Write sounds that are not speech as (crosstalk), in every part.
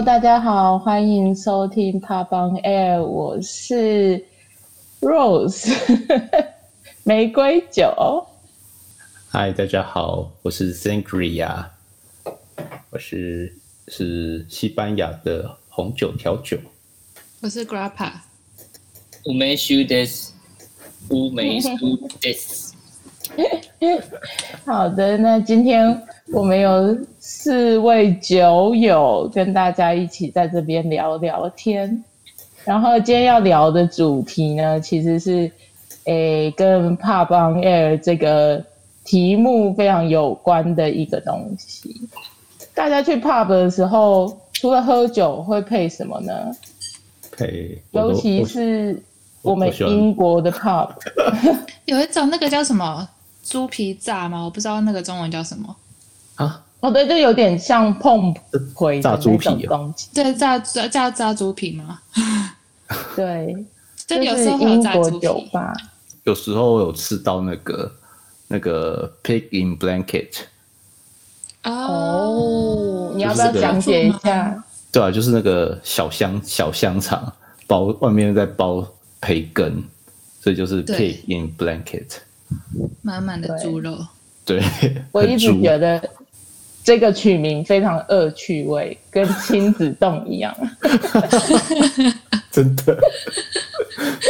Hello，大家好，欢迎收听 Pop on Air，我是 Rose (laughs) 玫瑰酒。Hi，大家好，我是 Sangria，我是是西班牙的红酒调酒。我是 Grappa，乌梅修德斯，乌梅修德斯。(laughs) 好的，那今天我们有四位酒友跟大家一起在这边聊聊天。然后今天要聊的主题呢，其实是诶跟 Pub on Air 这个题目非常有关的一个东西。大家去 pub 的时候，除了喝酒，会配什么呢？配，尤其是我们英国的 pub，(laughs) 有一种那个叫什么？猪皮炸吗？我不知道那个中文叫什么啊？哦，对，就有点像碰回炸猪皮东西。对，炸炸炸炸猪皮吗？(laughs) 对，(laughs) 这有时候英国酒吧，有时候有吃到那个那个 pig in blanket。哦，你要不要讲解一下？对啊，就是那个小香小香肠，包外面再包培根，所以就是 pig in blanket。满满的猪肉，对，(laughs) 我一直觉得这个取名非常恶趣味，跟亲子洞一样，(laughs) 真的，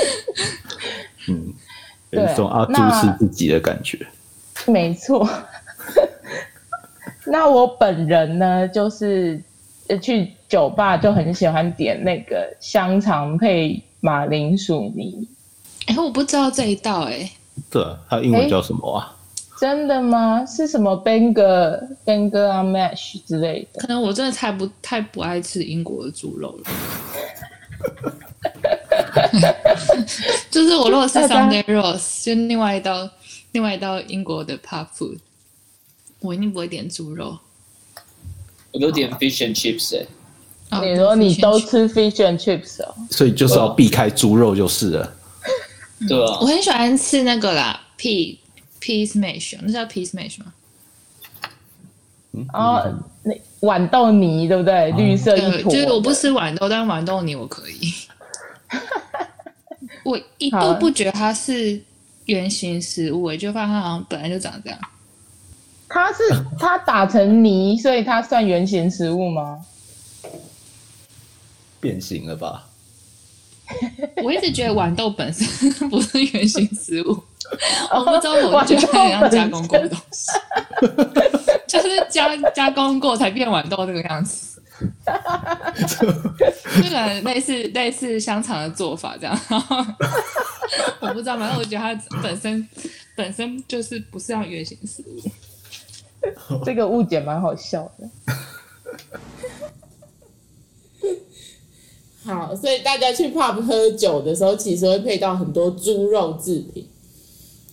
(laughs) 嗯，有一种阿猪是自己的感觉，没错。那我本人呢，就是去酒吧就很喜欢点那个香肠配马铃薯泥。哎，我不知道这一道哎、欸。对，它英文叫什么啊？真的吗？是什么 Bangor Bangor and Mash 之类的？可能我真的太不太不爱吃英国的猪肉了。(laughs) 就是我如果是 Sunday Roast，就另外一道另外一道英国的 pub food，我一定不会点猪肉。我都点 fish and chips 哎、欸。哦、你说你都吃 fish and chips 哦？所以就是要避开猪肉就是了。对啊，我很喜欢吃那个啦，pea peas mash，那叫 peas mash 吗？哦，那豌豆泥对不对？嗯、绿色一坨。就是我不吃豌豆，但豌豆泥我可以。(laughs) 我一度不觉得它是圆形食物，我，就发现它好像本来就长这样。它是它打成泥，所以它算圆形食物吗？变形了吧？(laughs) 我一直觉得豌豆本身 (laughs) 不是原型食物，(laughs) 我不知道，我觉得它很像加工过的东西，就是加加工过才变豌豆这个样子，这个类似类似香肠的做法这样，我不知道，反正我觉得它本身本身就是不是像圆形食物，这个误解蛮好笑的。好，所以大家去 pub 喝酒的时候，其实会配到很多猪肉制品。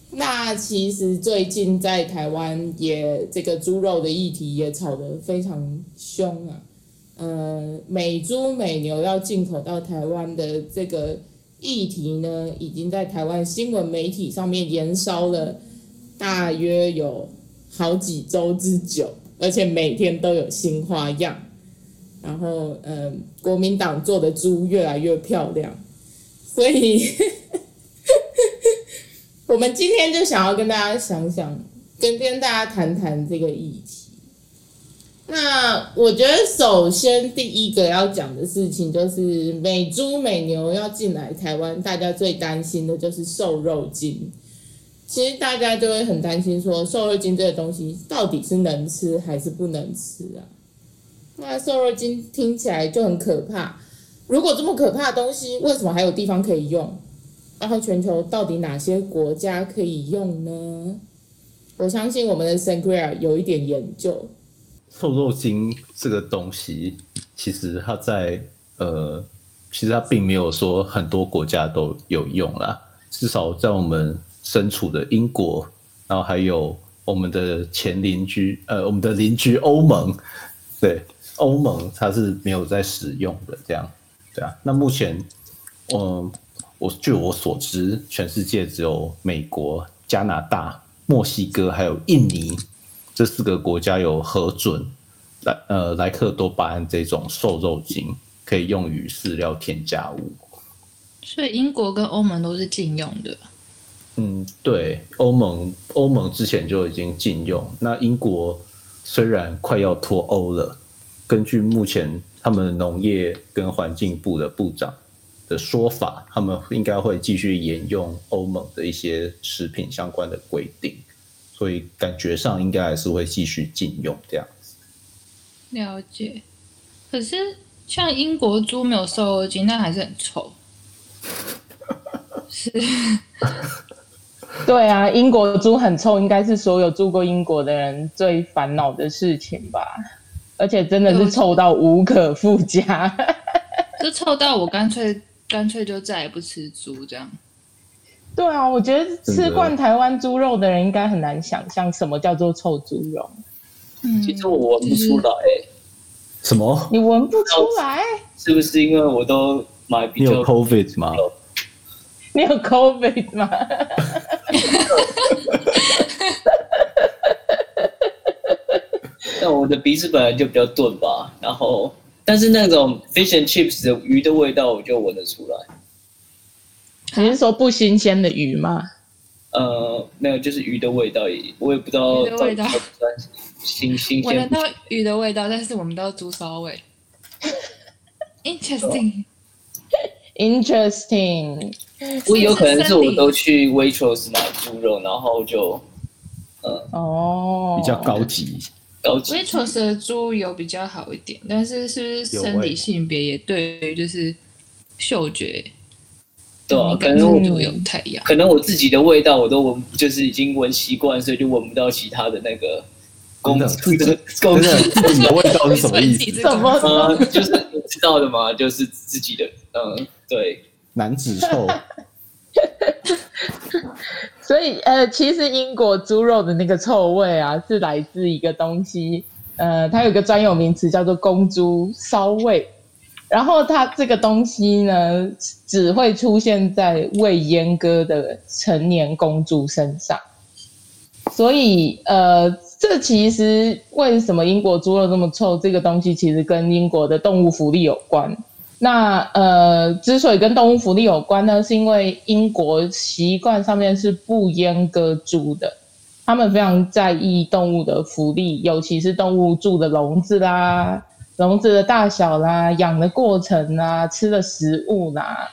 那其实最近在台湾也这个猪肉的议题也吵得非常凶啊。呃，美猪美牛要进口到台湾的这个议题呢，已经在台湾新闻媒体上面延烧了大约有好几周之久，而且每天都有新花样。然后，嗯，国民党做的猪越来越漂亮，所以 (laughs) 我们今天就想要跟大家想想，跟跟大家谈谈这个议题。那我觉得，首先第一个要讲的事情就是美猪美牛要进来台湾，大家最担心的就是瘦肉精。其实大家就会很担心说，瘦肉精这个东西到底是能吃还是不能吃啊？那瘦肉精听起来就很可怕。如果这么可怕的东西，为什么还有地方可以用？然后全球到底哪些国家可以用呢？我相信我们的 Sangria 有一点研究。瘦肉精这个东西，其实它在呃，其实它并没有说很多国家都有用啦。至少在我们身处的英国，然后还有我们的前邻居，呃，我们的邻居欧盟，对。欧盟它是没有在使用的，这样，对啊。那目前，嗯，我据我所知，全世界只有美国、加拿大、墨西哥还有印尼这四个国家有核准，莱呃莱克多巴胺这种瘦肉精，可以用于饲料添加物。所以英国跟欧盟都是禁用的。嗯，对，欧盟欧盟之前就已经禁用。那英国虽然快要脱欧了，根据目前他们农业跟环境部的部长的说法，他们应该会继续沿用欧盟的一些食品相关的规定，所以感觉上应该还是会继续禁用这样子。了解。可是像英国猪没有瘦肉精，但还是很臭。(laughs) 是。对啊，英国猪很臭，应该是所有住过英国的人最烦恼的事情吧？而且真的是臭到无可复加，(laughs) 就臭到我干脆干脆就再也不吃猪这样。对啊，我觉得吃惯台湾猪肉的人应该很难想象什么叫做臭猪肉。嗯，其实我闻不出来。什么？你闻不出来？是不是因为我都买比较？你有 COVID 吗？你有 COVID 吗？(laughs) 但我的鼻子本来就比较钝吧，然后但是那种 fish and chips 的鱼的味道我就闻得出来。你是说不新鲜的鱼吗？呃，没有，就是鱼的味道也，我也不知道。鱼的味道。新新鲜。闻得到鱼的味道，但是闻不到猪骚味。(laughs) Interesting。Interesting。我有可能是我都去 Waitrose 买猪肉，然后就，呃，哦，比较高级，高级。Waitrose 的猪油比较好一点，但是是不是生理性别也对于就是嗅觉，对啊，可能我有太阳，可能我自己的味道我都闻，就是已经闻习惯，所以就闻不到其他的那个公司的公司的味道是什么意思？(laughs) 什么？呃，就是你知道的嘛，就是自己的，嗯，对。男子臭，(laughs) 所以呃，其实英国猪肉的那个臭味啊，是来自一个东西，呃，它有个专有名词叫做公猪骚味，然后它这个东西呢，只会出现在未阉割的成年公猪身上，所以呃，这其实为什么英国猪肉这么臭？这个东西其实跟英国的动物福利有关。那呃，之所以跟动物福利有关呢，是因为英国习惯上面是不阉割猪的，他们非常在意动物的福利，尤其是动物住的笼子啦、笼子的大小啦、养的过程啦、吃的食物啦。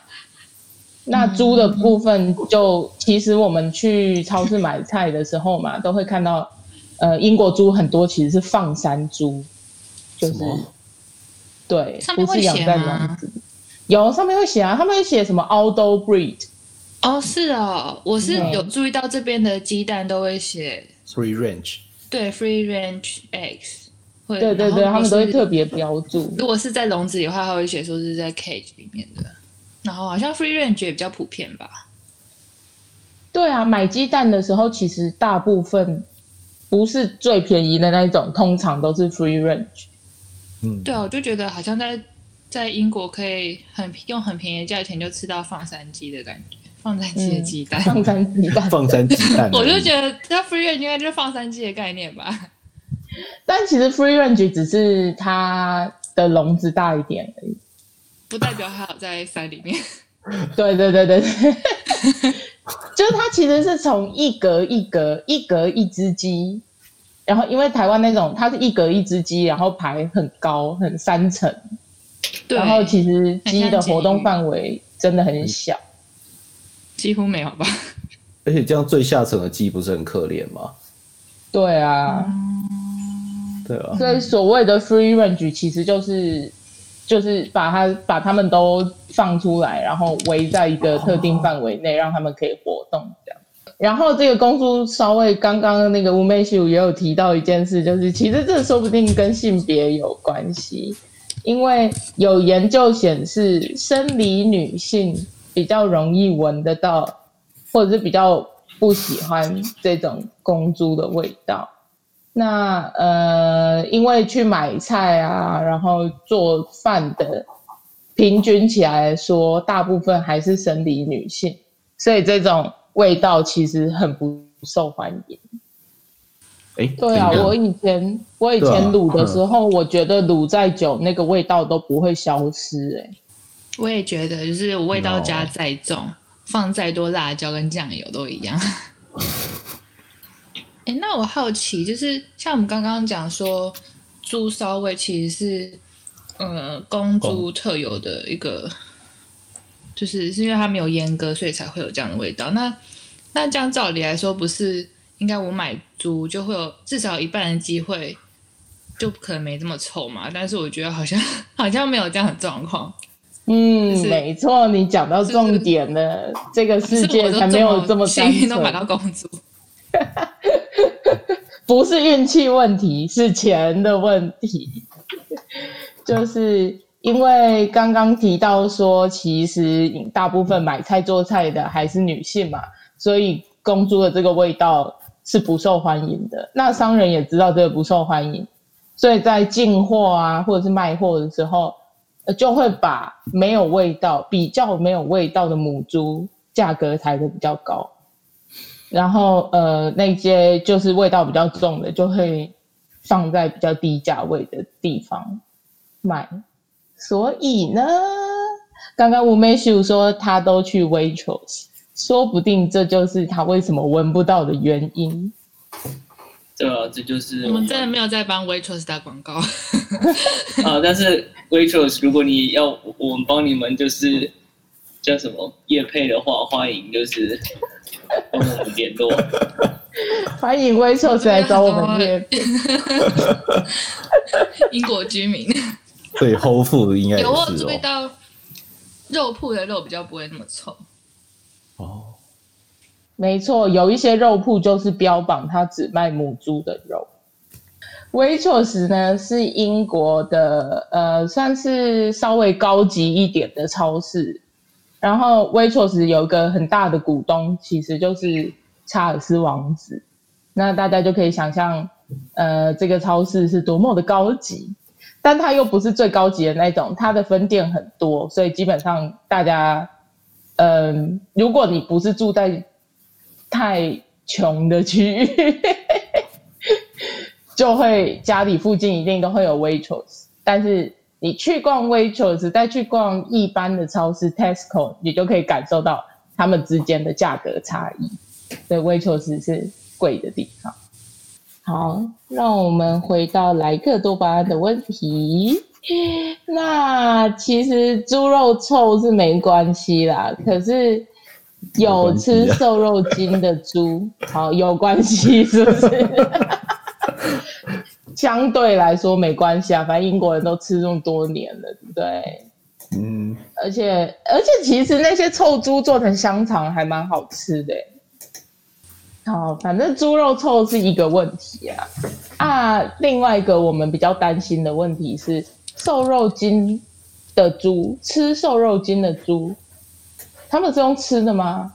那猪的部分就其实我们去超市买菜的时候嘛，都会看到，呃，英国猪很多其实是放山猪，就是。对，上面会写吗？有上面会写啊，他们会写什么 outdoor breed。哦，是哦，我是有注意到这边的鸡蛋都会写 free range。对，free range eggs。对对对，他们都会特别标注。如果是在笼子里的话，他会写说是在 cage 里面的。然后好像 free range 也比较普遍吧？对啊，买鸡蛋的时候，其实大部分不是最便宜的那一种，通常都是 free range。嗯，对啊，我就觉得好像在在英国可以很用很便宜的价钱就吃到放山鸡的感觉，放山鸡的鸡蛋，嗯、放山鸡蛋，放山鸡蛋，我就觉得它 free range 应该就是放山鸡的概念吧。(laughs) 但其实 free range 只是它的笼子大一点而已，不代表它有在山里面。(laughs) 对对对对对，(laughs) 就是它其实是从一格一格一格一只鸡。然后，因为台湾那种，它是一格一只鸡，然后排很高，很三层。对。然后其实鸡的活动范围真的很小，几乎没有吧。而且这样最下层的鸡不是很可怜吗？对啊。嗯、对啊。所以所谓的 free range 其实就是就是把它把它们都放出来，然后围在一个特定范围内，让他们可以活动。然后这个公猪稍微，刚刚那个乌梅秀也有提到一件事，就是其实这说不定跟性别有关系，因为有研究显示，生理女性比较容易闻得到，或者是比较不喜欢这种公猪的味道。那呃，因为去买菜啊，然后做饭的，平均起来说，大部分还是生理女性，所以这种。味道其实很不受欢迎。哎，对啊，我以前我以前卤的时候，啊嗯、我觉得卤再久，那个味道都不会消失、欸。哎，我也觉得，就是味道加再重.放再多辣椒跟酱油都一样。(laughs) 哎，那我好奇，就是像我们刚刚讲说，猪骚味其实是呃公猪特有的一个，就是是因为它没有阉割，所以才会有这样的味道。那那这样照理来说，不是应该我买猪就会有至少一半的机会，就可能没这么臭嘛？但是我觉得好像 (laughs) 好像没有这样的状况。嗯，就是、没错，你讲到重点了，这个世界才没有这么幸运都买到公猪。(laughs) 不是运气问题，是钱的问题。就是因为刚刚提到说，其实大部分买菜做菜的还是女性嘛，所以公猪的这个味道是不受欢迎的。那商人也知道这个不受欢迎，所以在进货啊或者是卖货的时候，就会把没有味道、比较没有味道的母猪价格抬得比较高。然后，呃，那些就是味道比较重的，就会放在比较低价位的地方卖。所以呢，刚刚吴美秀说他都去 Waitrose，说不定这就是他为什么闻不到的原因。对啊，这就是我们，真的没有在帮 Waitrose 打广告 (laughs) 啊。但是 Waitrose，如果你要我们帮你们，就是叫什么叶配的话，欢迎就是。跟我们联络。(laughs) 欢迎 Waitrose 来找我们叶配。(laughs) 英国居民，对，后腹应该有味道，肉铺的肉比较不会那么臭。哦，没错，有一些肉铺就是标榜它只卖母猪的肉。Waitrose 呢是英国的，呃，算是稍微高级一点的超市。然后，Waitrose 有一个很大的股东，其实就是查尔斯王子。那大家就可以想象，呃，这个超市是多么的高级，但它又不是最高级的那种，它的分店很多，所以基本上大家，嗯、如果你不是住在太穷的区域，(laughs) 就会家里附近一定都会有 Waitrose，但是。你去逛 Waitrose，再去逛一般的超市 Tesco，你就可以感受到他们之间的价格差异。所以 Waitrose 是贵的地方。好，让我们回到莱克多巴胺的问题。那其实猪肉臭是没关系啦，可是有吃瘦肉精的猪，好，有关系是不是？(laughs) 相对来说没关系啊，反正英国人都吃这么多年了，对不对？嗯。而且而且，其实那些臭猪做成香肠还蛮好吃的。好，反正猪肉臭是一个问题啊。啊，另外一个我们比较担心的问题是，瘦肉精的猪吃瘦肉精的猪，他们是用吃的吗？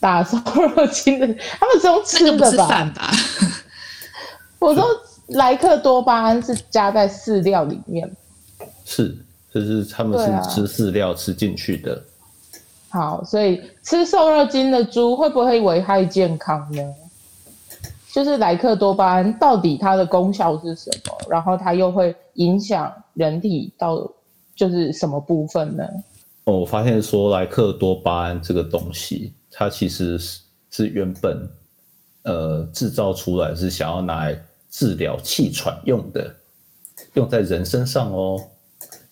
打瘦肉精的，他们是用吃的吧？吃饭吧？我说。莱克多巴胺是加在饲料里面，是，就是他们是吃饲料吃进去的。好，所以吃瘦肉精的猪会不会危害健康呢？就是莱克多巴胺到底它的功效是什么？然后它又会影响人体到就是什么部分呢？哦，我发现说莱克多巴胺这个东西，它其实是是原本呃制造出来是想要拿来。治疗气喘用的，用在人身上哦，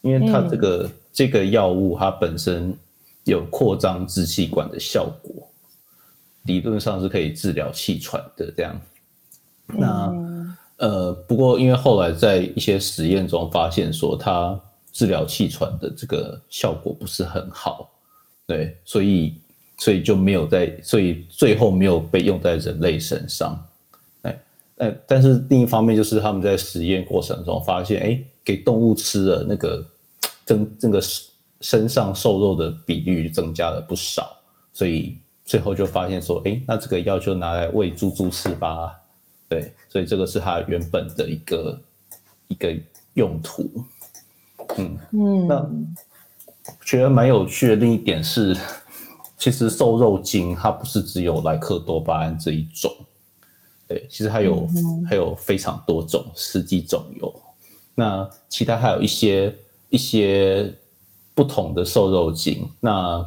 因为它这个、嗯、这个药物它本身有扩张支气管的效果，理论上是可以治疗气喘的这样。那、嗯、呃，不过因为后来在一些实验中发现说它治疗气喘的这个效果不是很好，对，所以所以就没有在，所以最后没有被用在人类身上。哎但是另一方面，就是他们在实验过程中发现，哎，给动物吃了那个增这个身上瘦肉的比率增加了不少，所以最后就发现说，哎，那这个药就拿来喂猪猪吃吧。对，所以这个是它原本的一个一个用途。嗯嗯，那觉得蛮有趣的另一点是，其实瘦肉精它不是只有莱克多巴胺这一种。对，其实还有、嗯、还有非常多种，十几种有。那其他还有一些一些不同的瘦肉精，那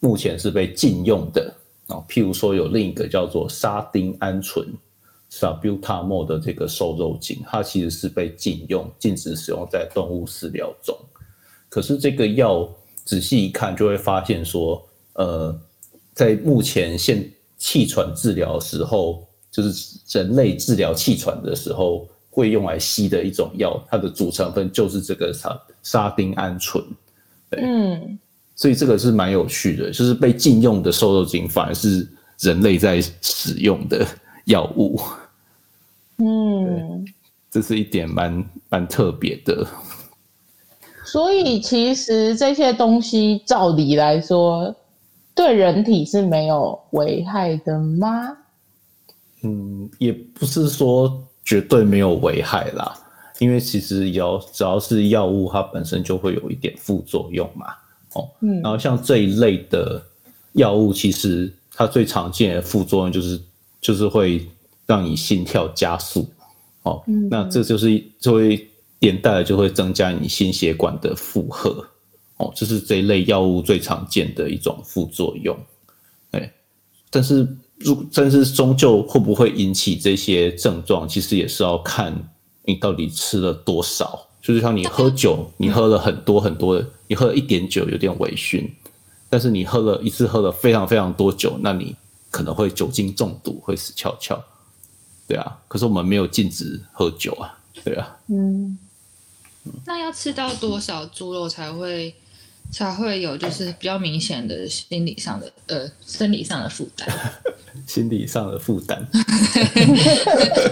目前是被禁用的啊。譬如说有另一个叫做沙丁胺醇 （salbutamol） 的这个瘦肉精，它其实是被禁用，禁止使用在动物饲料中。可是这个药仔细一看，就会发现说，呃，在目前现气喘治疗时候，就是人类治疗气喘的时候。会用来吸的一种药，它的主成分就是这个沙沙丁胺醇。嗯，所以这个是蛮有趣的，就是被禁用的瘦肉精反而是人类在使用的药物。嗯，这是一点蛮蛮特别的。所以其实这些东西照理来说，对人体是没有危害的吗？嗯，也不是说。绝对没有危害啦，因为其实药只要是药物，它本身就会有一点副作用嘛。哦，嗯，然后像这一类的药物，其实它最常见的副作用就是就是会让你心跳加速。哦，嗯，那这就是就会连带的就会增加你心血管的负荷。哦，这是这一类药物最常见的一种副作用。哎，但是。但是终究会不会引起这些症状，其实也是要看你到底吃了多少。就是像你喝酒，你喝了很多很多，你喝了一点酒有点微醺，但是你喝了一次喝了非常非常多酒，那你可能会酒精中毒，会死翘翘。对啊，可是我们没有禁止喝酒啊，对啊。嗯，那要吃到多少猪肉才会？才会有就是比较明显的心理上的呃生理上的负担，(laughs) 心理上的负担。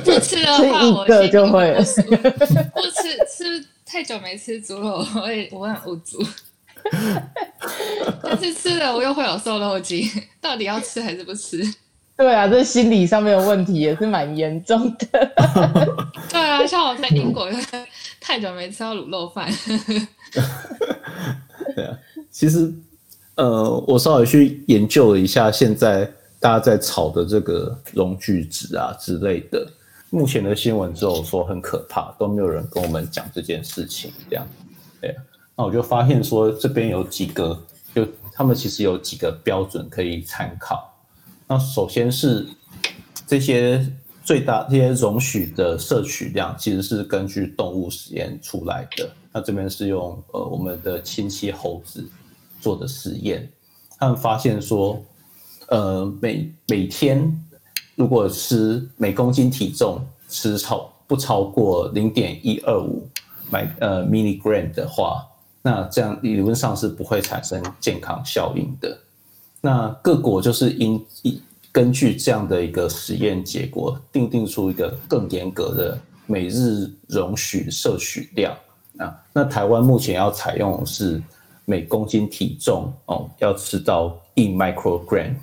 不吃的话，我一个就会不吃吃太久没吃猪肉，我会我很无助。但是吃了我又会有瘦肉精，到底要吃还是不吃？对啊，这心理上面的问题也是蛮严重的。对啊，像我在英国，太久没吃到卤肉饭。(laughs) 对啊，其实，呃，我稍微去研究了一下，现在大家在炒的这个溶聚酯啊之类的，目前的新闻只有说很可怕，都没有人跟我们讲这件事情。这样，对，那我就发现说，这边有几个，就他们其实有几个标准可以参考。那首先是这些最大这些容许的摄取量，其实是根据动物实验出来的。那这边是用呃我们的亲戚猴子做的实验，他们发现说，呃每每天如果吃每公斤体重吃超不超过零点一二五买呃 milligram 的话，那这样理论上是不会产生健康效应的。那各国就是因一根据这样的一个实验结果，定定出一个更严格的每日容许摄取量。啊，那台湾目前要采用是每公斤体重哦，要吃到一 microgram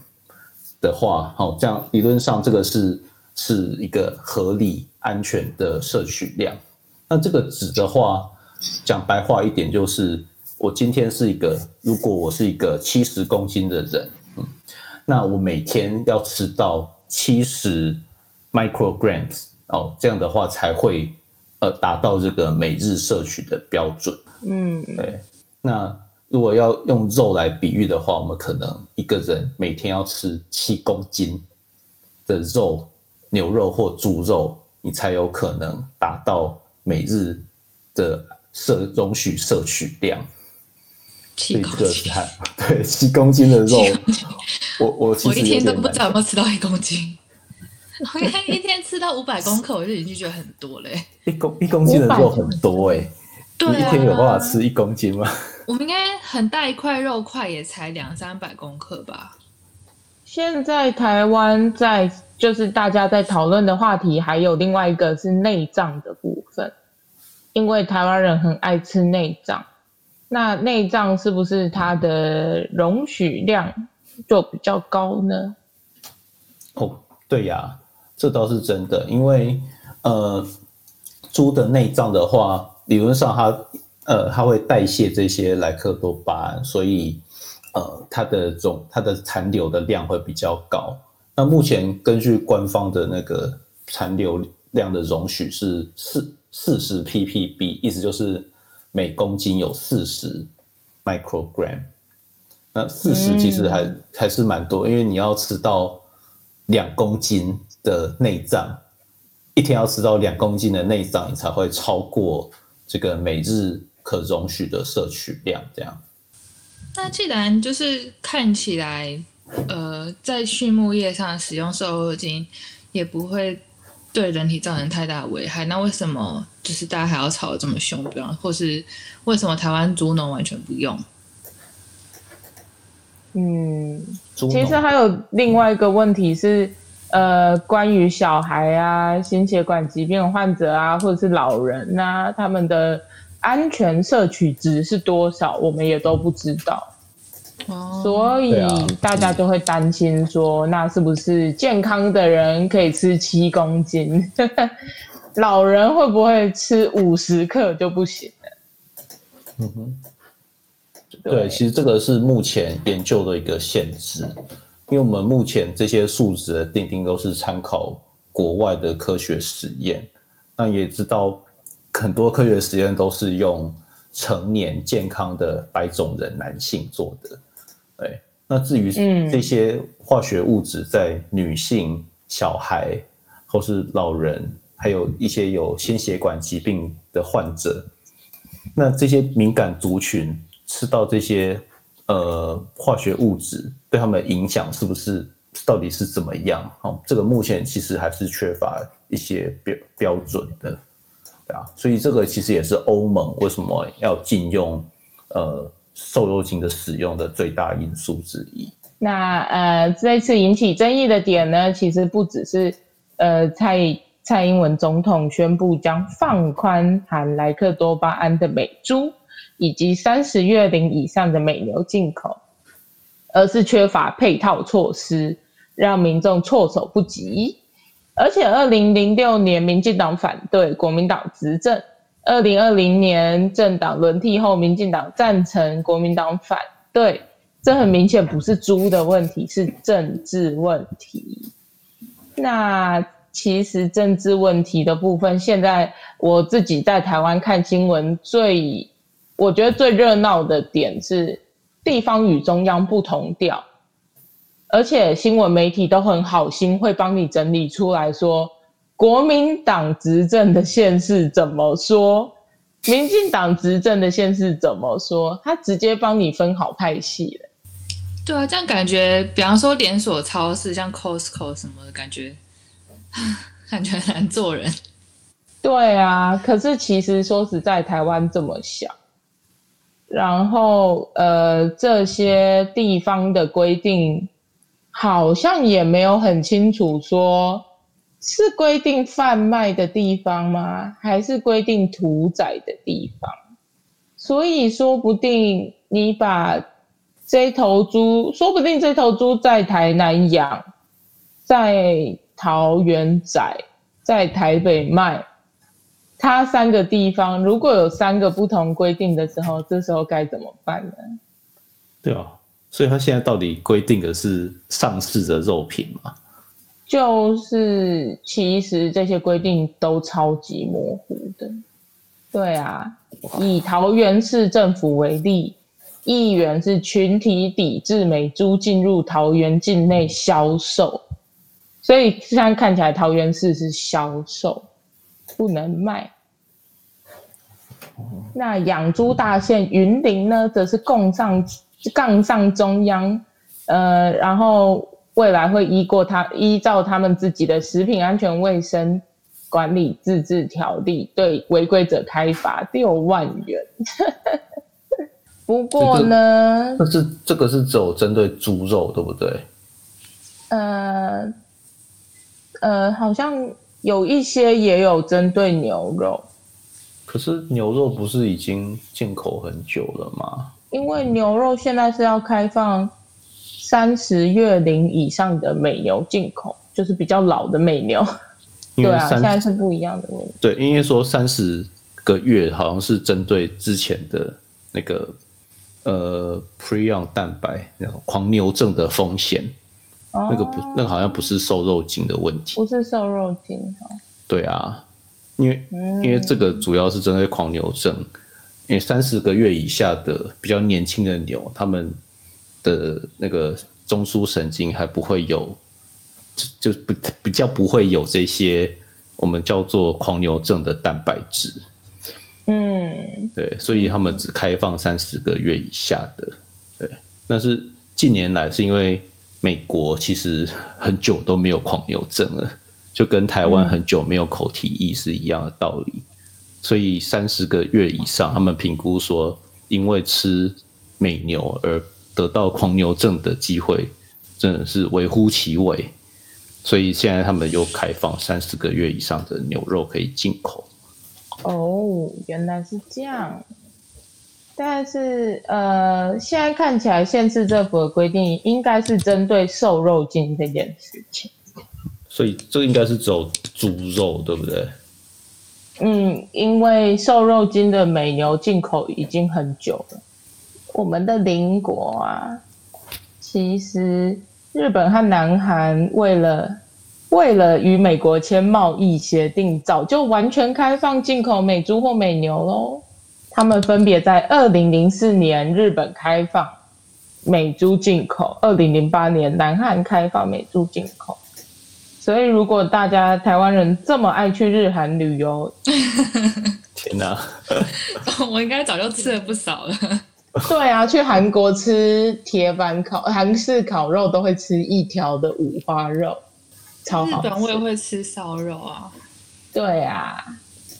的话，好，这样理论上这个是是一个合理安全的摄取量。那这个值的话，讲白话一点就是，我今天是一个，如果我是一个七十公斤的人，嗯，那我每天要吃到七十 micrograms 哦，这样的话才会。呃，达到这个每日摄取的标准。嗯，对。那如果要用肉来比喻的话，我们可能一个人每天要吃七公斤的肉，牛肉或猪肉，你才有可能达到每日的摄容许摄取量。七公斤，对，七公斤的肉，我我我一天都不知道有没有吃到一公斤。(laughs) 我一天吃到五百公克，我就已经觉得很多嘞。一公一公斤的肉很多哎，对，你一天有办法吃一公斤吗？我们应该很大一块肉块也才两三百公克吧。现在台湾在就是大家在讨论的话题，还有另外一个是内脏的部分，因为台湾人很爱吃内脏。那内脏是不是它的容许量就比较高呢？哦，对呀。这倒是真的，因为呃，猪的内脏的话，理论上它呃它会代谢这些莱克多巴胺，所以呃它的总它的残留的量会比较高。那目前根据官方的那个残留量的容许是四四十 ppb，意思就是每公斤有四十 microgram。那四十其实还、嗯、还是蛮多，因为你要吃到两公斤的内脏，一天要吃到两公斤的内脏，你才会超过这个每日可容许的摄取量。这样。那既然就是看起来，呃，在畜牧业上使用瘦肉精也不会对人体造成太大危害，那为什么就是大家还要吵得这么凶？比方，或是为什么台湾猪农完全不用？嗯，其实还有另外一个问题是，呃，关于小孩啊、心血管疾病患者啊，或者是老人啊，他们的安全摄取值是多少，我们也都不知道。哦，所以大家就会担心说，那是不是健康的人可以吃七公斤，(laughs) 老人会不会吃五十克就不行了？嗯哼，对，其实这个是目前研究的一个限制，因为我们目前这些数值的定定都是参考国外的科学实验，那也知道很多科学实验都是用成年健康的白种人男性做的。对，那至于这些化学物质在女性、小孩或是老人，还有一些有心血管疾病的患者，那这些敏感族群吃到这些呃化学物质，对他们的影响是不是到底是怎么样？哦，这个目前其实还是缺乏一些标标准的，对啊，所以这个其实也是欧盟为什么要禁用呃。瘦肉精的使用的最大因素之一。那呃，这次引起争议的点呢，其实不只是呃蔡蔡英文总统宣布将放宽含莱克多巴胺的美猪以及三十月龄以上的美牛进口，而是缺乏配套措施，让民众措手不及。而且二零零六年民进党反对，国民党执政。二零二零年政党轮替后，民进党赞成，国民党反对，这很明显不是猪的问题，是政治问题。那其实政治问题的部分，现在我自己在台湾看新闻，最我觉得最热闹的点是地方与中央不同调，而且新闻媒体都很好心，会帮你整理出来说。国民党执政的县市怎么说？民进党执政的县市怎么说？他直接帮你分好派系了。对啊，这样感觉，比方说连锁超市，像 Costco 什么的，感觉 (laughs) 感觉很难做人。对啊，可是其实说实在，台湾这么小，然后呃，这些地方的规定好像也没有很清楚说。是规定贩卖的地方吗？还是规定屠宰的地方？所以说不定你把这头猪，说不定这头猪在台南养，在桃园宰，在台北卖，它三个地方如果有三个不同规定的时候，这时候该怎么办呢？对啊，所以它现在到底规定的是上市的肉品吗？就是，其实这些规定都超级模糊的。对啊，以桃园市政府为例，议员是群体抵制美猪进入桃园境内销售，所以现在看起来桃园市是销售，不能卖。那养猪大县云林呢，则是供上杠上中央，呃，然后。未来会依过他依照他们自己的食品安全卫生管理自治条例，对违规者开罚六万元。(laughs) 不过呢，但是这个是只有针对猪肉，对不对？呃呃，好像有一些也有针对牛肉。可是牛肉不是已经进口很久了吗？因为牛肉现在是要开放。三十月龄以上的美牛进口，就是比较老的美牛。对啊，现在是不一样的问题。对，因为说三十个月好像是针对之前的那个呃 prion 蛋白那种狂牛症的风险。那个不，那个好像不是瘦肉精的问题，不是瘦肉精哈。对啊，因为、嗯、因为这个主要是针对狂牛症，因为三十个月以下的比较年轻的牛，他们的那个中枢神经还不会有，就就不比较不会有这些我们叫做狂牛症的蛋白质。嗯，对，所以他们只开放三十个月以下的，对，但是近年来是因为。美国其实很久都没有狂牛症了，就跟台湾很久没有口蹄疫是一样的道理。所以三十个月以上，他们评估说，因为吃美牛而得到狂牛症的机会，真的是微乎其微。所以现在他们又开放三十个月以上的牛肉可以进口。哦，原来是这样。但是，呃，现在看起来，县市政府的规定应该是针对瘦肉精这件事情。所以，这个应该是走猪肉，对不对？嗯，因为瘦肉精的美牛进口已经很久了。我们的邻国啊，其实日本和南韩为了为了与美国签贸易协定，早就完全开放进口美猪或美牛喽。他们分别在二零零四年日本开放美猪进口，二零零八年南韩开放美猪进口。所以，如果大家台湾人这么爱去日韩旅游，天哪！(laughs) 我应该早就吃了不少了。对啊，去韩国吃铁板烤韩式烤肉都会吃一条的五花肉，超好吃。日本我也会吃烧肉啊。对啊。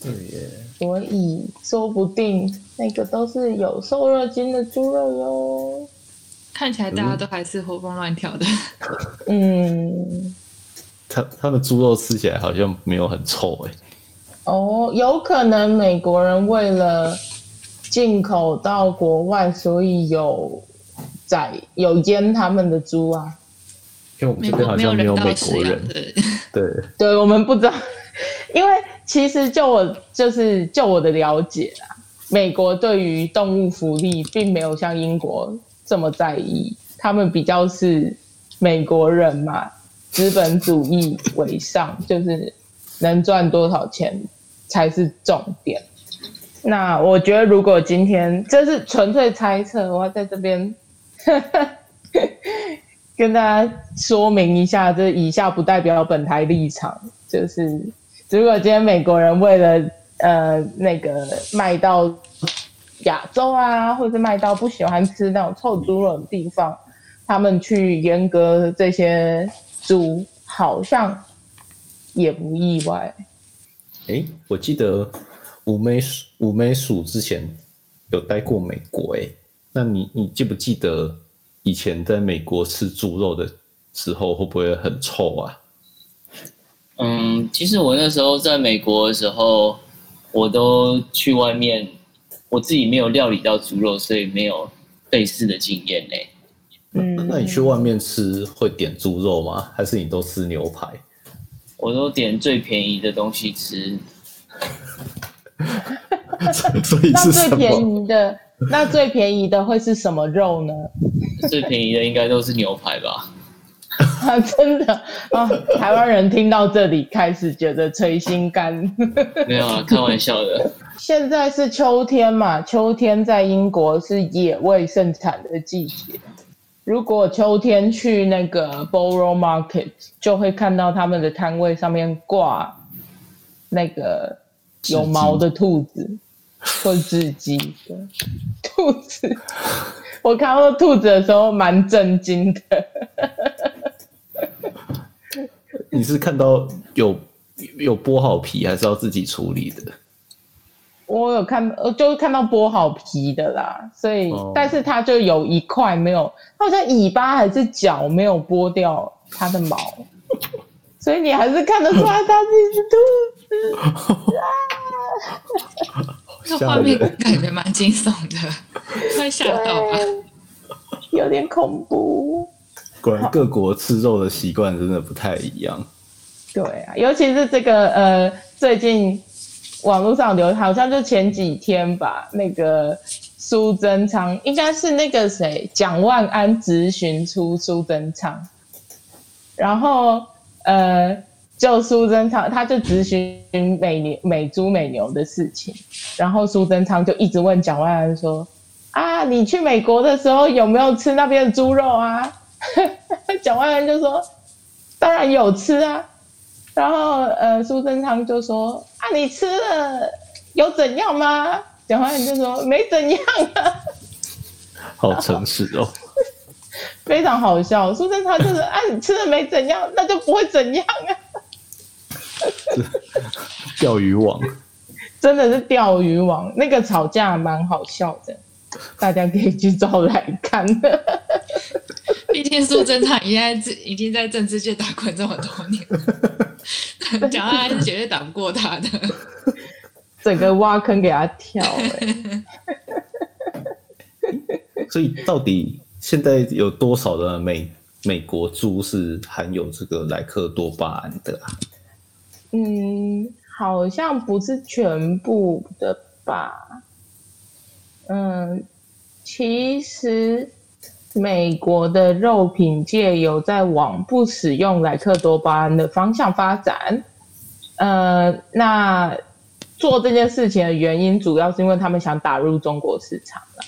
对耶，所以说不定那个都是有瘦肉精的猪肉哟。看起来大家都还是活蹦乱跳的。嗯，他他们猪肉吃起来好像没有很臭哎。哦，有可能美国人为了进口到国外，所以有宰有腌他们的猪啊。因为我们这边好像没有美国人。对对，对我们不知道，因为。其实就我就是就我的了解啦，美国对于动物福利并没有像英国这么在意，他们比较是美国人嘛，资本主义为上，(laughs) 就是能赚多少钱才是重点。那我觉得如果今天这是纯粹猜测，我要在这边 (laughs) 跟大家说明一下，这以下不代表本台立场，就是。如果今天美国人为了呃那个卖到亚洲啊，或者卖到不喜欢吃那种臭猪肉的地方，他们去阉割这些猪，好像也不意外。哎，我记得五美五美薯之前有待过美国，哎，那你你记不记得以前在美国吃猪肉的时候会不会很臭啊？嗯，其实我那时候在美国的时候，我都去外面，我自己没有料理到猪肉，所以没有类似的经验呢。嗯，那你去外面吃会点猪肉吗？还是你都吃牛排？我都点最便宜的东西吃。(laughs) 所以是？那最便宜的，那最便宜的会是什么肉呢？(laughs) 最便宜的应该都是牛排吧。(laughs) 啊，真的啊！台湾人听到这里开始觉得捶心肝。没有啊，开玩笑的。现在是秋天嘛，秋天在英国是野味盛产的季节。如果秋天去那个 Borough Market，就会看到他们的摊位上面挂那个有毛的兔子或雉鸡的 (laughs) 兔子。我看到兔子的时候蛮震惊的。你是看到有有剥好皮，还是要自己处理的？我有看，呃就是看到剥好皮的啦。所以，哦、但是它就有一块没有，它好像尾巴还是脚没有剥掉它的毛，(laughs) 所以你还是看得出来它是一只兔子。这画面感觉蛮惊悚的，(laughs) 会吓到吧？有点恐怖。果然各国吃肉的习惯真的不太一样。对啊，尤其是这个呃，最近网络上流，好像就前几天吧，那个苏贞昌应该是那个谁蒋万安质询出苏贞昌，然后呃，就苏贞昌他就质询美牛美猪美牛的事情，然后苏贞昌就一直问蒋万安说：“啊，你去美国的时候有没有吃那边的猪肉啊？” (laughs) 蒋万安就说：“当然有吃啊。”然后呃，苏贞昌就说：“啊，你吃了有怎样吗？”蒋万安就说：“没怎样啊。(laughs) ”好诚实哦，(laughs) 非常好笑。苏贞昌就是：“啊，你吃了没怎样，那就不会怎样啊。(laughs) ”钓鱼网，真的是钓鱼网。那个吵架蛮好笑的，大家可以去找来看。毕竟苏贞昌已经在已经在政治界打滚这么多年了，蒋万安是绝对打不过他的。整个挖坑给他跳，欸，(laughs) 所以到底现在有多少的美美国猪是含有这个莱克多巴胺的啊？嗯，好像不是全部的吧。嗯，其实美国的肉品界有在往不使用莱克多巴胺的方向发展。呃，那做这件事情的原因，主要是因为他们想打入中国市场了。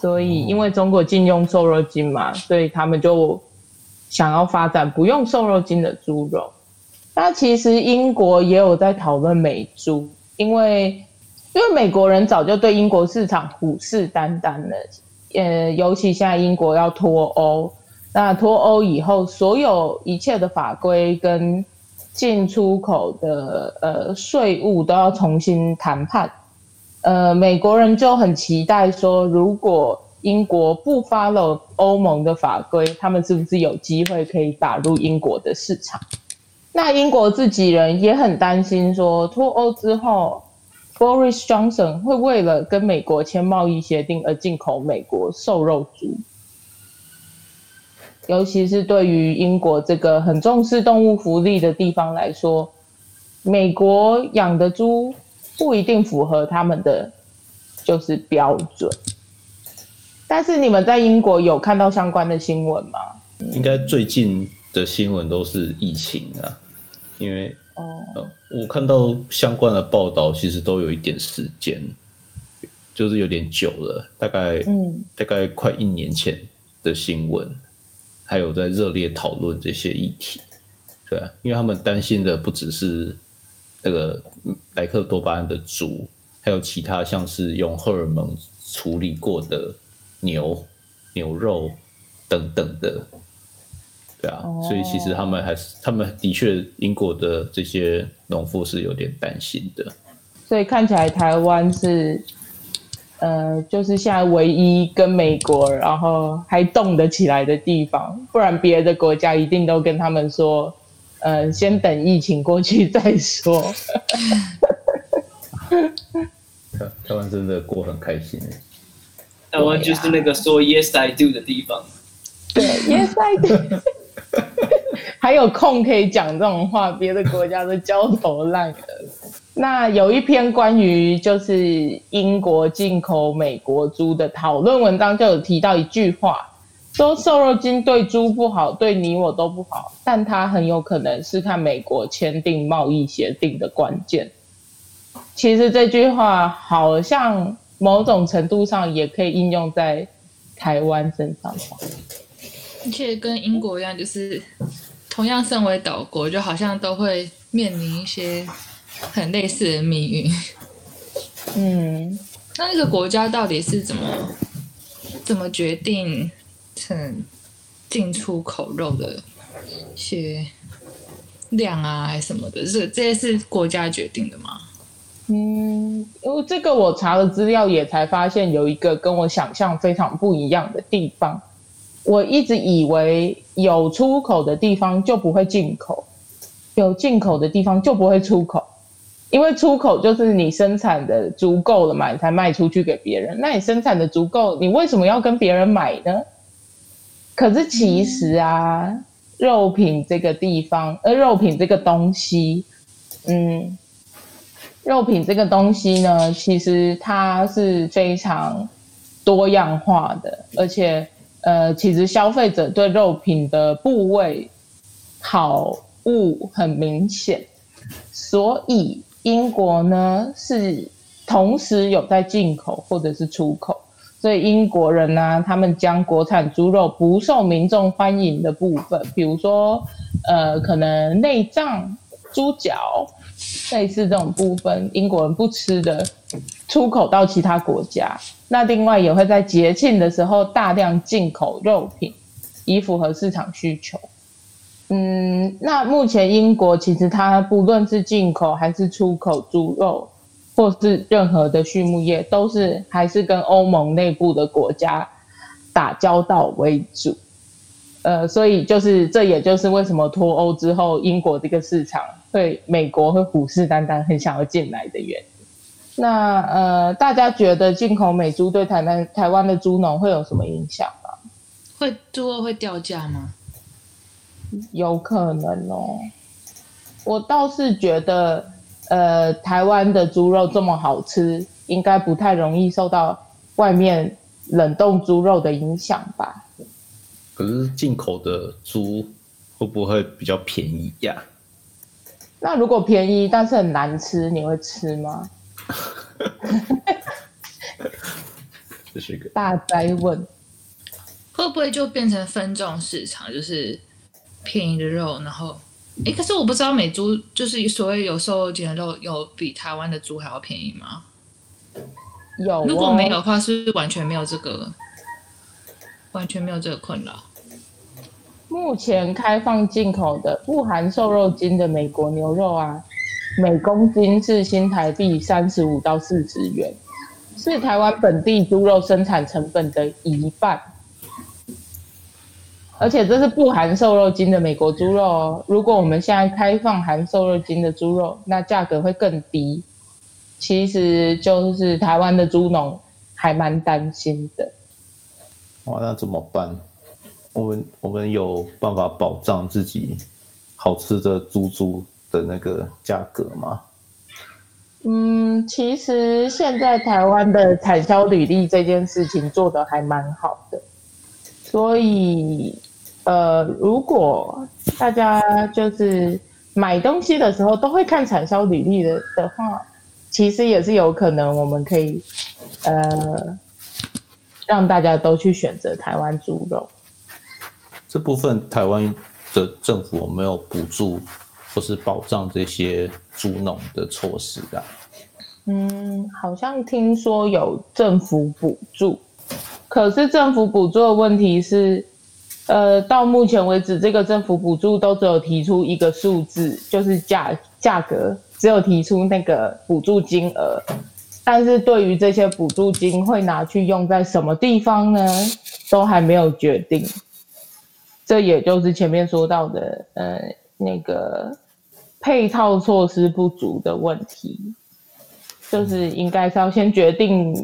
所以，因为中国禁用瘦肉精嘛，所以他们就想要发展不用瘦肉精的猪肉。那其实英国也有在讨论美猪，因为因为美国人早就对英国市场虎视眈眈了，呃，尤其现在英国要脱欧，那脱欧以后，所有一切的法规跟进出口的呃税务都要重新谈判，呃，美国人就很期待说，如果英国不 follow 欧盟的法规，他们是不是有机会可以打入英国的市场？那英国自己人也很担心，说脱欧之后，Boris Johnson 会为了跟美国签贸易协定而进口美国瘦肉猪，尤其是对于英国这个很重视动物福利的地方来说，美国养的猪不一定符合他们的就是标准。但是你们在英国有看到相关的新闻吗？应该最近的新闻都是疫情啊。因为哦、呃，我看到相关的报道，其实都有一点时间，就是有点久了，大概嗯，大概快一年前的新闻，还有在热烈讨论这些议题，对啊，因为他们担心的不只是那个莱克多巴胺的猪，还有其他像是用荷尔蒙处理过的牛、牛肉等等的。对啊，所以其实他们还是，他们的确，英国的这些农夫是有点担心的。所以看起来台湾是，呃，就是现在唯一跟美国然后还动得起来的地方，不然别的国家一定都跟他们说，呃，先等疫情过去再说。台台湾真的过很开心。台湾就是那个说 Yes I do 的地方。对，Yes I do。(laughs) 还有空可以讲这种话，别的国家都焦头烂额。那有一篇关于就是英国进口美国猪的讨论文章，就有提到一句话，说瘦肉精对猪不好，对你我都不好，但它很有可能是看美国签订贸易协定的关键。其实这句话好像某种程度上也可以应用在台湾身上。而且跟英国一样，就是同样身为岛国，就好像都会面临一些很类似的命运。嗯，那那个国家到底是怎么怎么决定成进出口肉的一些量啊，还是什么的？这这些是国家决定的吗？嗯，因为这个我查了资料，也才发现有一个跟我想象非常不一样的地方。我一直以为有出口的地方就不会进口，有进口的地方就不会出口，因为出口就是你生产的足够了嘛，你才卖出去给别人。那你生产的足够，你为什么要跟别人买呢？可是其实啊，肉品这个地方，呃，肉品这个东西，嗯，肉品这个东西呢，其实它是非常多样化的，而且。呃，其实消费者对肉品的部位好恶很明显，所以英国呢是同时有在进口或者是出口，所以英国人呢、他们将国产猪肉不受民众欢迎的部分，比如说呃，可能内脏、猪脚，类似这种部分，英国人不吃的，出口到其他国家。那另外也会在节庆的时候大量进口肉品，以符合市场需求。嗯，那目前英国其实它不论是进口还是出口猪肉，或是任何的畜牧业，都是还是跟欧盟内部的国家打交道为主。呃，所以就是这也就是为什么脱欧之后，英国这个市场对美国会虎视眈眈，很想要进来的原因。那呃，大家觉得进口美猪对台湾台湾的猪农会有什么影响吗？会猪肉会掉价吗？有可能哦，我倒是觉得，呃，台湾的猪肉这么好吃，应该不太容易受到外面冷冻猪肉的影响吧。可是进口的猪会不会比较便宜呀？那如果便宜但是很难吃，你会吃吗？(laughs) 这是一个大灾问，会不会就变成分众市场，就是？便宜的肉，然后，哎，可是我不知道美猪就是所谓有瘦肉精的肉，有比台湾的猪还要便宜吗？有、哦，如果没有的话，是不是完全没有这个，完全没有这个困扰？目前开放进口的不含瘦肉精的美国牛肉啊，每公斤是新台币三十五到四十元，是台湾本地猪肉生产成本的一半。而且这是不含瘦肉精的美国猪肉哦。如果我们现在开放含瘦肉精的猪肉，那价格会更低。其实就是台湾的猪农还蛮担心的。哇，那怎么办？我们我们有办法保障自己好吃的猪猪的那个价格吗？嗯，其实现在台湾的产销履历这件事情做得还蛮好的。所以，呃，如果大家就是买东西的时候都会看产销履历的的话，其实也是有可能我们可以，呃，让大家都去选择台湾猪肉。这部分台湾的政府有没有补助或是保障这些猪农的措施啊？嗯，好像听说有政府补助。可是政府补助的问题是，呃，到目前为止，这个政府补助都只有提出一个数字，就是价价格，只有提出那个补助金额，但是对于这些补助金会拿去用在什么地方呢，都还没有决定。这也就是前面说到的，呃，那个配套措施不足的问题，就是应该是要先决定。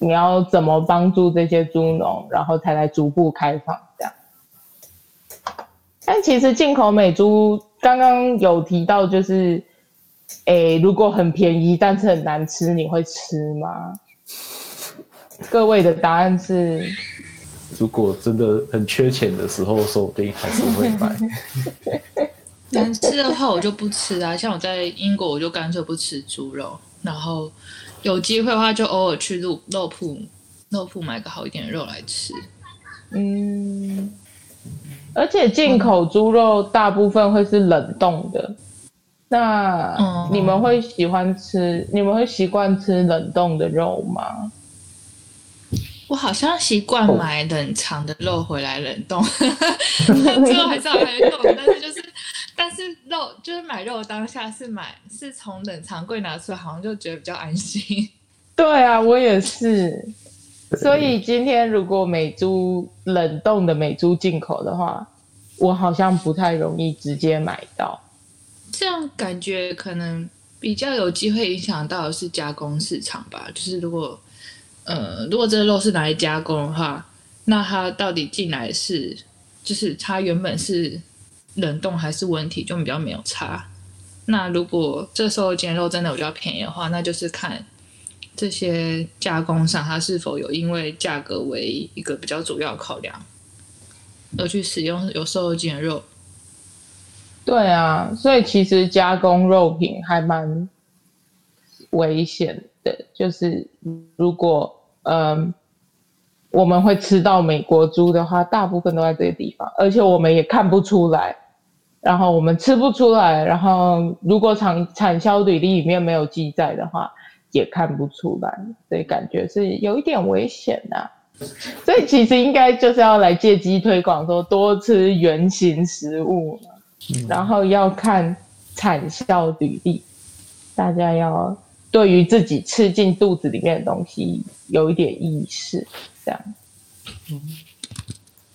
你要怎么帮助这些猪农，然后才来逐步开放这样？但其实进口美猪刚刚有提到，就是，诶，如果很便宜但是很难吃，你会吃吗？各位的答案是：如果真的很缺钱的时候，说不定还是会买。(laughs) 难吃的 (laughs) 话，我就不吃啊。像我在英国，我就干脆不吃猪肉，然后。有机会的话，就偶尔去肉肉铺，肉铺买个好一点的肉来吃。嗯，而且进口猪肉大部分会是冷冻的。那你们会喜欢吃？嗯、你们会习惯吃冷冻的肉吗？我好像习惯买冷藏的肉回来冷冻，(laughs) (laughs) 最后还是要还是冻，但是就是。但是肉就是买肉当下是买是从冷藏柜拿出来，好像就觉得比较安心。对啊，我也是。所以今天如果美猪冷冻的美猪进口的话，我好像不太容易直接买到。这样感觉可能比较有机会影响到的是加工市场吧。就是如果呃如果这个肉是拿来加工的话，那它到底进来是就是它原本是。冷冻还是温体就比较没有差。那如果这时候鸡肉真的比较便宜的话，那就是看这些加工上它是否有因为价格为一个比较主要考量，而去使用有瘦肉精的肉。对啊，所以其实加工肉品还蛮危险的，就是如果嗯我们会吃到美国猪的话，大部分都在这个地方，而且我们也看不出来，然后我们吃不出来，然后如果产产销履历里面没有记载的话，也看不出来，所以感觉是有一点危险呐、啊。所以其实应该就是要来借机推广，说多吃原形食物。然后要看产销履历，大家要对于自己吃进肚子里面的东西有一点意识，这样。嗯，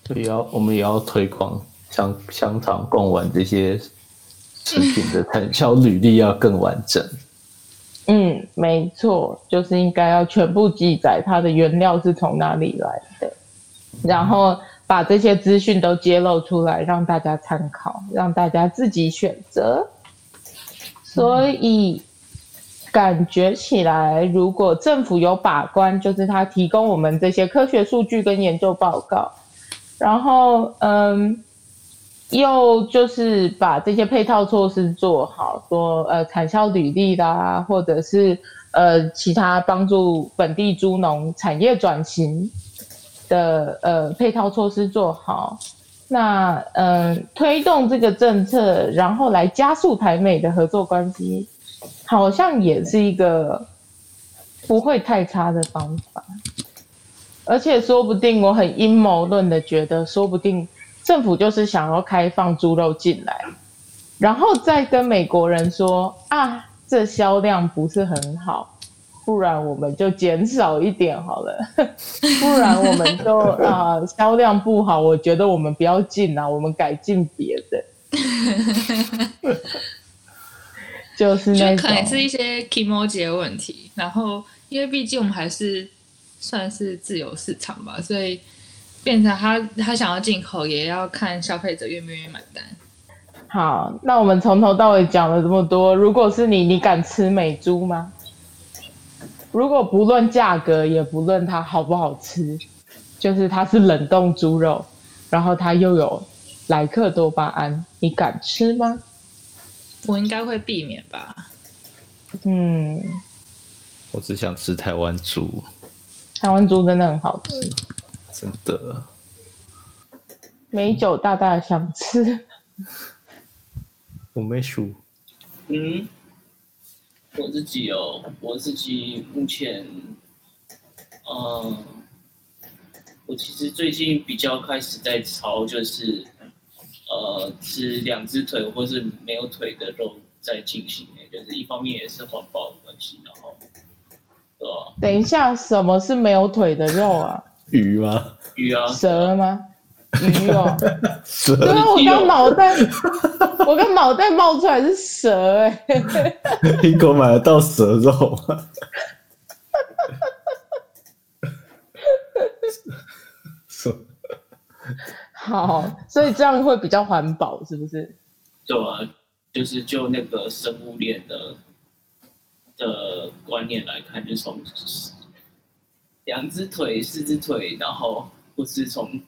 对，要我们也要推广香香肠、贡丸这些食品的产销履历要更完整。嗯，没错，就是应该要全部记载它的原料是从哪里来的，然后。把这些资讯都揭露出来，让大家参考，让大家自己选择。所以感觉起来，如果政府有把关，就是他提供我们这些科学数据跟研究报告，然后嗯，又就是把这些配套措施做好，说呃产销履历啦，或者是呃其他帮助本地猪农产业转型。的呃配套措施做好，那嗯、呃、推动这个政策，然后来加速台美的合作关系，好像也是一个不会太差的方法。而且说不定我很阴谋论的觉得，说不定政府就是想要开放猪肉进来，然后再跟美国人说啊，这销量不是很好。不然我们就减少一点好了，(laughs) 不然我们就 (laughs) 啊销量不好，我觉得我们不要进啊，我们改进别的，(laughs) 就是那就可能是一些 kimoji 的问题。然后因为毕竟我们还是算是自由市场吧，所以变成他他想要进口，也要看消费者愿不愿意买单。好，那我们从头到尾讲了这么多，如果是你，你敢吃美猪吗？如果不论价格，也不论它好不好吃，就是它是冷冻猪肉，然后它又有莱克多巴胺，你敢吃吗？我应该会避免吧。嗯，我只想吃台湾猪。台湾猪真的很好吃，真的。美酒大大想吃。(laughs) 我没数。嗯。我自己哦，我自己目前，嗯，我其实最近比较开始在朝就是，呃，吃两只腿或是没有腿的肉在进行，就是一方面也是环保的关系，然后，对吧？等一下，什么是没有腿的肉啊？鱼吗？鱼啊？蛇吗？鱼哦，蛇对啊，我刚脑袋，我刚脑袋冒出来是蛇哎、欸，(laughs) 苹果买得到蛇肉吗？(laughs) 好，所以这样会比较环保，是不是？对啊，就是就那个生物链的的观念来看，就从两只腿、四只腿，然后不是从。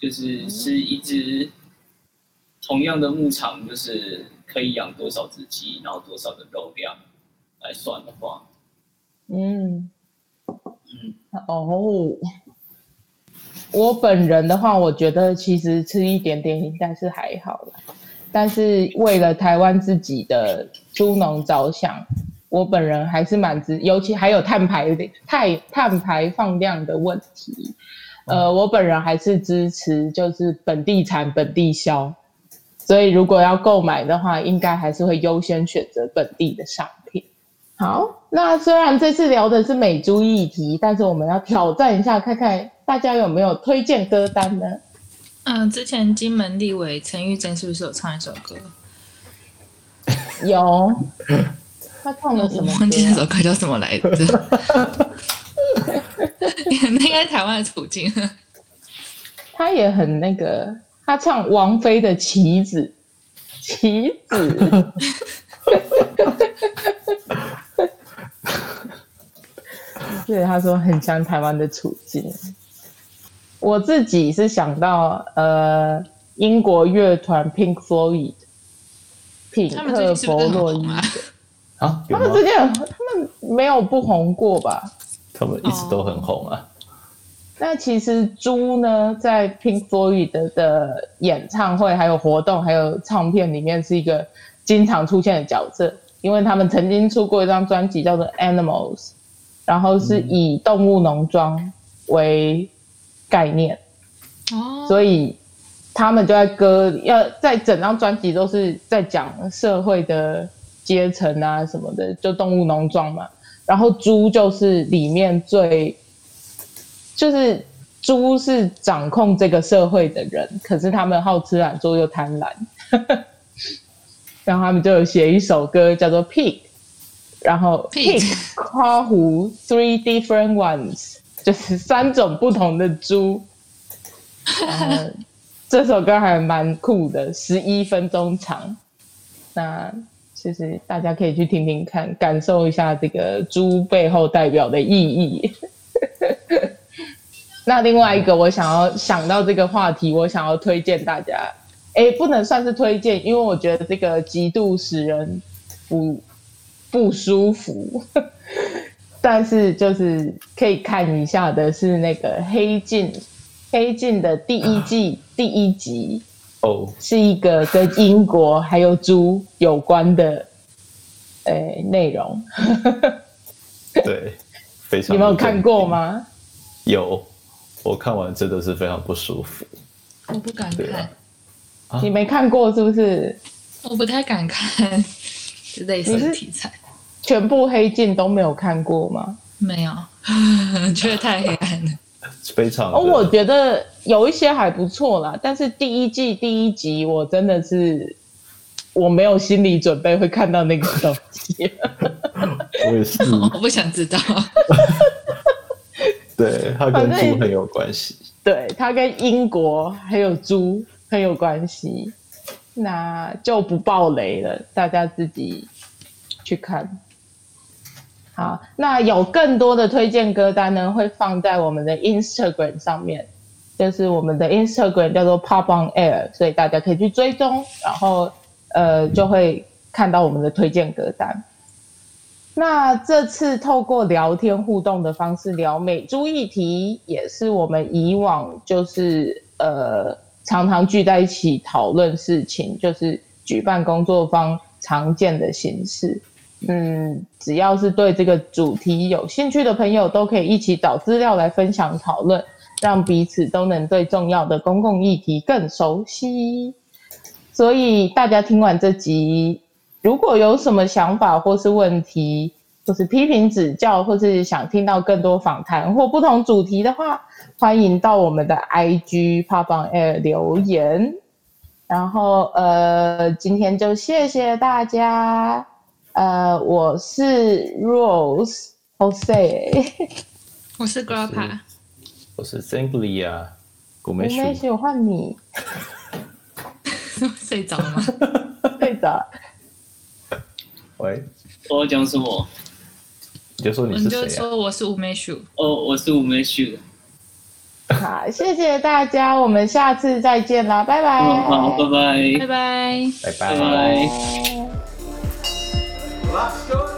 就是吃一只同样的牧场，就是可以养多少只鸡，然后多少的肉量来算的话，嗯，嗯，哦，我本人的话，我觉得其实吃一点点应该是还好了，但是为了台湾自己的猪农着想，我本人还是蛮支，尤其还有碳排碳碳排放量的问题。呃，我本人还是支持就是本地产本地销，所以如果要购买的话，应该还是会优先选择本地的商品。好，那虽然这次聊的是美猪议题，但是我们要挑战一下，看看大家有没有推荐歌单呢？嗯，之前金门立委陈玉珍是不是有唱一首歌？有，(laughs) 他唱的什么？忘记那首歌叫什么来着？(laughs) 那应该台湾的处境。他也很那个，他唱王菲的棋子《棋子》，棋子。(laughs) 对，他说很像台湾的处境。我自己是想到呃，英国乐团 Pink Floyd，品克弗洛伊德啊，他们之间他们没有不红过吧？他们一直都很红啊。那其实猪呢，在 Pink Floyd 的演唱会、还有活动、还有唱片里面，是一个经常出现的角色，因为他们曾经出过一张专辑叫做《Animals》，然后是以动物农庄为概念，哦，所以他们就在歌要在整张专辑都是在讲社会的阶层啊什么的，就动物农庄嘛，然后猪就是里面最。就是猪是掌控这个社会的人，可是他们好吃懒做又贪婪，(laughs) 然后他们就有写一首歌叫做《Pig》，然后 Pig 夸胡 Three different ones，就是三种不同的猪。嗯，这首歌还蛮酷的，十一分钟长。那其实大家可以去听听看，感受一下这个猪背后代表的意义。(laughs) 那另外一个，我想要想到这个话题，我想要推荐大家，哎，不能算是推荐，因为我觉得这个极度使人不不舒服，(laughs) 但是就是可以看一下的是那个《黑镜》，《黑镜》的第一季第一集哦，是一个跟英国还有猪有关的诶内容。对，(laughs) 非常。你们有看过吗？有。我看完真的是非常不舒服，我不敢看。啊、你没看过是不是？我不太敢看 (laughs) 类似的题材。全部黑镜都没有看过吗？没有，(laughs) 觉得太黑暗了。(laughs) 非常。哦，我觉得有一些还不错啦，但是第一季第一集我真的是我没有心理准备会看到那个东西。(laughs) 我也是，(laughs) 我不想知道。对，它跟猪很有关系。对，它跟英国还有猪很有关系，那就不爆雷了，大家自己去看。好，那有更多的推荐歌单呢，会放在我们的 Instagram 上面，就是我们的 Instagram 叫做 Pop on Air，所以大家可以去追踪，然后呃就会看到我们的推荐歌单。那这次透过聊天互动的方式聊美猪议题，也是我们以往就是呃常常聚在一起讨论事情，就是举办工作坊常见的形式。嗯，只要是对这个主题有兴趣的朋友，都可以一起找资料来分享讨论，让彼此都能对重要的公共议题更熟悉。所以大家听完这集。如果有什么想法或是问题，或是批评指教，或是想听到更多访谈或不同主题的话，欢迎到我们的 IG Pop on Air 留言。然后呃，今天就谢谢大家。呃，我是 Rose Jose，我是 Grappa，我是 Simply 啊，古梅许，我换你。(laughs) 睡着了吗？(laughs) 睡着。喂，我讲什么？你就说你是谁、啊？你就说我是吴梅树。哦，我是吴梅树。好，谢谢大家，我们下次再见啦，拜拜。嗯、好，拜拜，拜拜，拜拜。拜拜。